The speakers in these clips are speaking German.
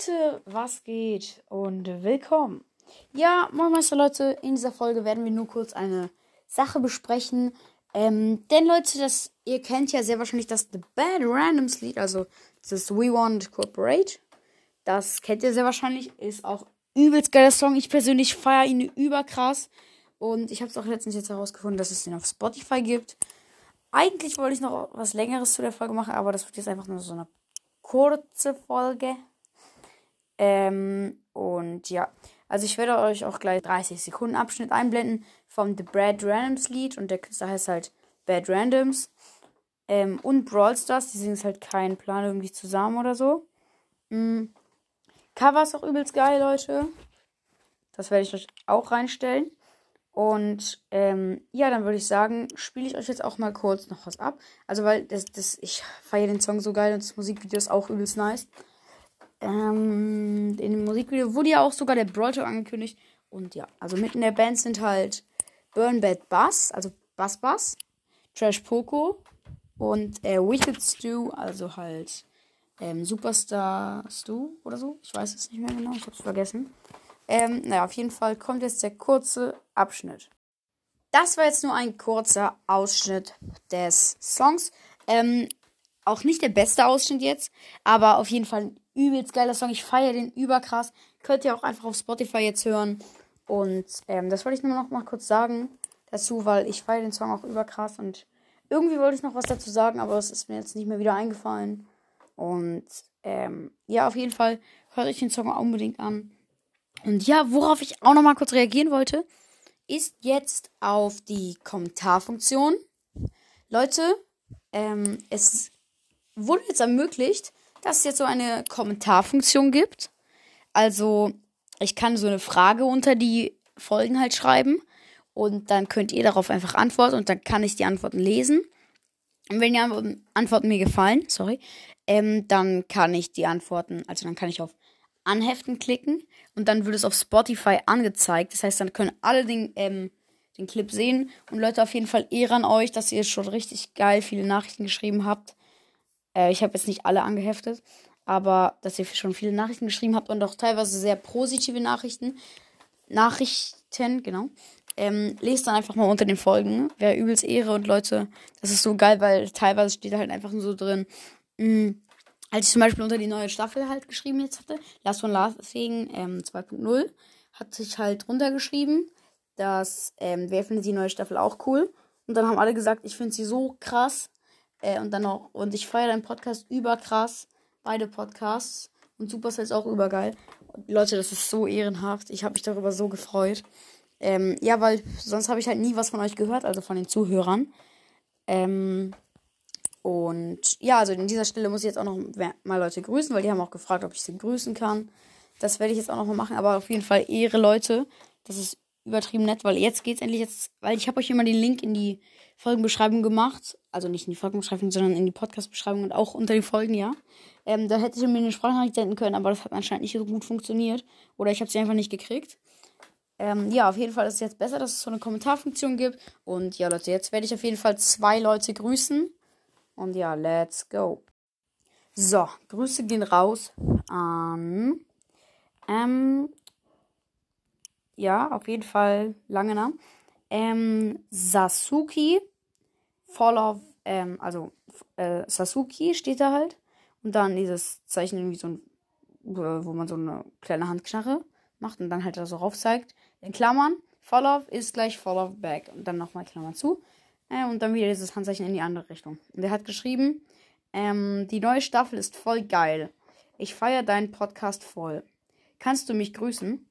Leute, was geht und willkommen. Ja, moin Meister Leute, in dieser Folge werden wir nur kurz eine Sache besprechen. Ähm, denn Leute, das, ihr kennt ja sehr wahrscheinlich das The Bad Randoms Lied, also das We Want Cooperate. Das kennt ihr sehr wahrscheinlich, ist auch übelst geiler Song. Ich persönlich feiere ihn überkrass. Und ich habe es auch letztens jetzt herausgefunden, dass es den auf Spotify gibt. Eigentlich wollte ich noch was längeres zu der Folge machen, aber das wird jetzt einfach nur so eine kurze Folge. Ähm, und ja, also ich werde euch auch gleich 30 Sekunden Abschnitt einblenden vom The Bad Randoms Lied und der Künstler heißt halt Bad Randoms. Ähm, und Brawl Stars, die sind jetzt halt kein Plan irgendwie zusammen oder so. Mhm. Cover ist auch übelst geil, Leute. Das werde ich euch auch reinstellen. Und ähm, ja, dann würde ich sagen, spiele ich euch jetzt auch mal kurz noch was ab. Also, weil das, das, ich feiere den Song so geil und das Musikvideo ist auch übelst nice. Ähm, in dem Musikvideo wurde ja auch sogar der Brawl Talk angekündigt. Und ja, also mitten in der Band sind halt Burn Bad Bass, also Bass Bass, Trash Poco und äh, Wicked Stew, also halt ähm, Superstar Stu oder so. Ich weiß es nicht mehr genau, ich hab's vergessen. Ähm, naja, auf jeden Fall kommt jetzt der kurze Abschnitt. Das war jetzt nur ein kurzer Ausschnitt des Songs. Ähm, auch nicht der beste Ausschnitt jetzt, aber auf jeden Fall ein übelst geiler Song. Ich feiere den überkrass. Könnt ihr auch einfach auf Spotify jetzt hören. Und ähm, das wollte ich nur noch mal kurz sagen dazu, weil ich feiere den Song auch überkrass. Und irgendwie wollte ich noch was dazu sagen, aber es ist mir jetzt nicht mehr wieder eingefallen. Und ähm, ja, auf jeden Fall hört euch den Song unbedingt an. Und ja, worauf ich auch noch mal kurz reagieren wollte, ist jetzt auf die Kommentarfunktion. Leute, ähm, es wurde jetzt ermöglicht, dass es jetzt so eine Kommentarfunktion gibt. Also, ich kann so eine Frage unter die Folgen halt schreiben und dann könnt ihr darauf einfach antworten und dann kann ich die Antworten lesen. Und wenn die Antworten mir gefallen, sorry, ähm, dann kann ich die Antworten, also dann kann ich auf Anheften klicken und dann wird es auf Spotify angezeigt. Das heißt, dann können alle den, ähm, den Clip sehen. Und Leute, auf jeden Fall Ehre an euch, dass ihr schon richtig geil viele Nachrichten geschrieben habt. Äh, ich habe jetzt nicht alle angeheftet, aber dass ihr schon viele Nachrichten geschrieben habt und auch teilweise sehr positive Nachrichten. Nachrichten, genau. Ähm, lest dann einfach mal unter den Folgen. Wäre übelst Ehre und Leute, das ist so geil, weil teilweise steht halt einfach nur so drin. Mh, mm, als ich zum Beispiel unter die neue Staffel halt geschrieben jetzt hatte, Last von Laughing ähm, 2.0, hat sich halt runtergeschrieben, dass ähm, wer findet die neue Staffel auch cool. Und dann haben alle gesagt, ich finde sie so krass. Äh, und dann auch, und ich feiere deinen Podcast überkrass. Beide Podcasts. Und Supercell ist auch übergeil. Und Leute, das ist so ehrenhaft. Ich habe mich darüber so gefreut. Ähm, ja, weil sonst habe ich halt nie was von euch gehört, also von den Zuhörern. Ähm, und ja, also in dieser Stelle muss ich jetzt auch noch mal Leute grüßen, weil die haben auch gefragt, ob ich sie grüßen kann. Das werde ich jetzt auch noch mal machen, aber auf jeden Fall Ehre, Leute. Das ist übertrieben nett, weil jetzt geht's endlich jetzt, weil ich habe euch immer den Link in die Folgenbeschreibung gemacht. Also nicht in die Folgenbeschreibung, sondern in die Podcast-Beschreibung und auch unter den Folgen, ja. Ähm, da hätte ich mir eine Sprachnachricht senden können, aber das hat anscheinend nicht so gut funktioniert. Oder ich habe sie einfach nicht gekriegt. Ähm, ja, auf jeden Fall ist es jetzt besser, dass es so eine Kommentarfunktion gibt. Und ja, Leute, jetzt werde ich auf jeden Fall zwei Leute grüßen. Und ja, let's go. So, Grüße gehen raus an. Ähm, ja, auf jeden Fall lange Namen. Ähm, Sasuki. Fall of, ähm, also äh, Sasuki steht da halt. Und dann dieses Zeichen irgendwie so ein, wo man so eine kleine Handknarre macht und dann halt da so rauf zeigt. In Klammern, Fall of ist gleich Fall of Back. Und dann nochmal Klammern zu. Äh, und dann wieder dieses Handzeichen in die andere Richtung. Und er hat geschrieben, ähm, die neue Staffel ist voll geil. Ich feiere deinen Podcast voll. Kannst du mich grüßen?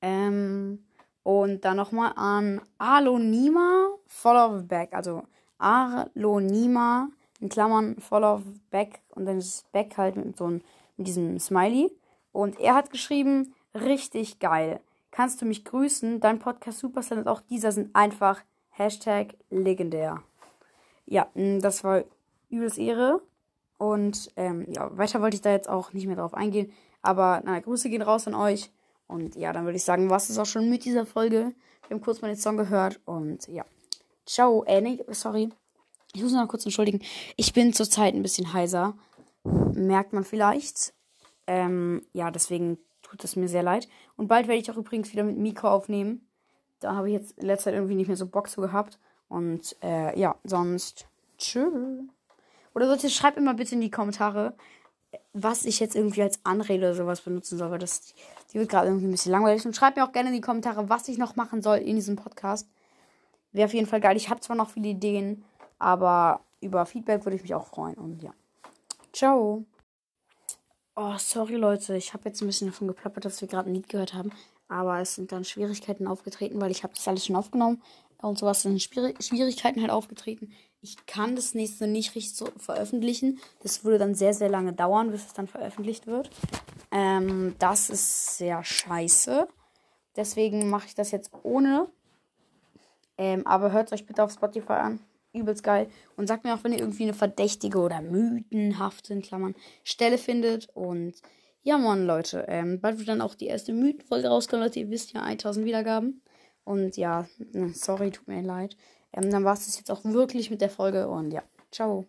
Ähm, und dann nochmal an Alonima Follow Back. Also Alonima in Klammern Follow Back und dann ist Back halt mit so einem, mit diesem Smiley. Und er hat geschrieben, richtig geil. Kannst du mich grüßen? Dein Podcast Superstar und auch dieser sind einfach Hashtag legendär. Ja, das war übelst Ehre. Und ähm, ja, weiter wollte ich da jetzt auch nicht mehr drauf eingehen. Aber na, Grüße gehen raus an euch. Und ja, dann würde ich sagen, was ist auch schon mit dieser Folge. Wir haben kurz mal den Song gehört. Und ja. Ciao. Äh, nee, sorry. Ich muss noch kurz entschuldigen. Ich bin zurzeit ein bisschen heiser. Merkt man vielleicht. Ähm, ja, deswegen tut es mir sehr leid. Und bald werde ich auch übrigens wieder mit Miko aufnehmen. Da habe ich jetzt in letzter Zeit irgendwie nicht mehr so Bock zu gehabt. Und äh, ja, sonst tschüss. Oder Leute, schreibt immer bitte in die Kommentare, was ich jetzt irgendwie als Anrede oder sowas benutzen soll, weil das die wird gerade irgendwie ein bisschen langweilig. Und schreibt mir auch gerne in die Kommentare, was ich noch machen soll in diesem Podcast. Wäre auf jeden Fall geil. Ich habe zwar noch viele Ideen, aber über Feedback würde ich mich auch freuen. Und ja. Ciao. Oh, sorry Leute, ich habe jetzt ein bisschen davon geplappert, dass wir gerade ein Lied gehört haben. Aber es sind dann Schwierigkeiten aufgetreten, weil ich habe das alles schon aufgenommen und sowas sind Schwierigkeiten halt aufgetreten. Ich kann das nächste nicht richtig so veröffentlichen. Das würde dann sehr, sehr lange dauern, bis es dann veröffentlicht wird. Ähm, das ist sehr scheiße. Deswegen mache ich das jetzt ohne. Ähm, aber hört euch bitte auf Spotify an. Übelst geil. Und sagt mir auch, wenn ihr irgendwie eine verdächtige oder mythenhafte, in Klammern, Stelle findet. Und ja, Mann, Leute. Ähm, bald wird dann auch die erste Mythenfolge rauskommen, Leute. Ihr wisst ja, 1000 Wiedergaben. Und ja, sorry, tut mir leid. Ähm, dann war es das jetzt auch wirklich mit der Folge und ja, ciao.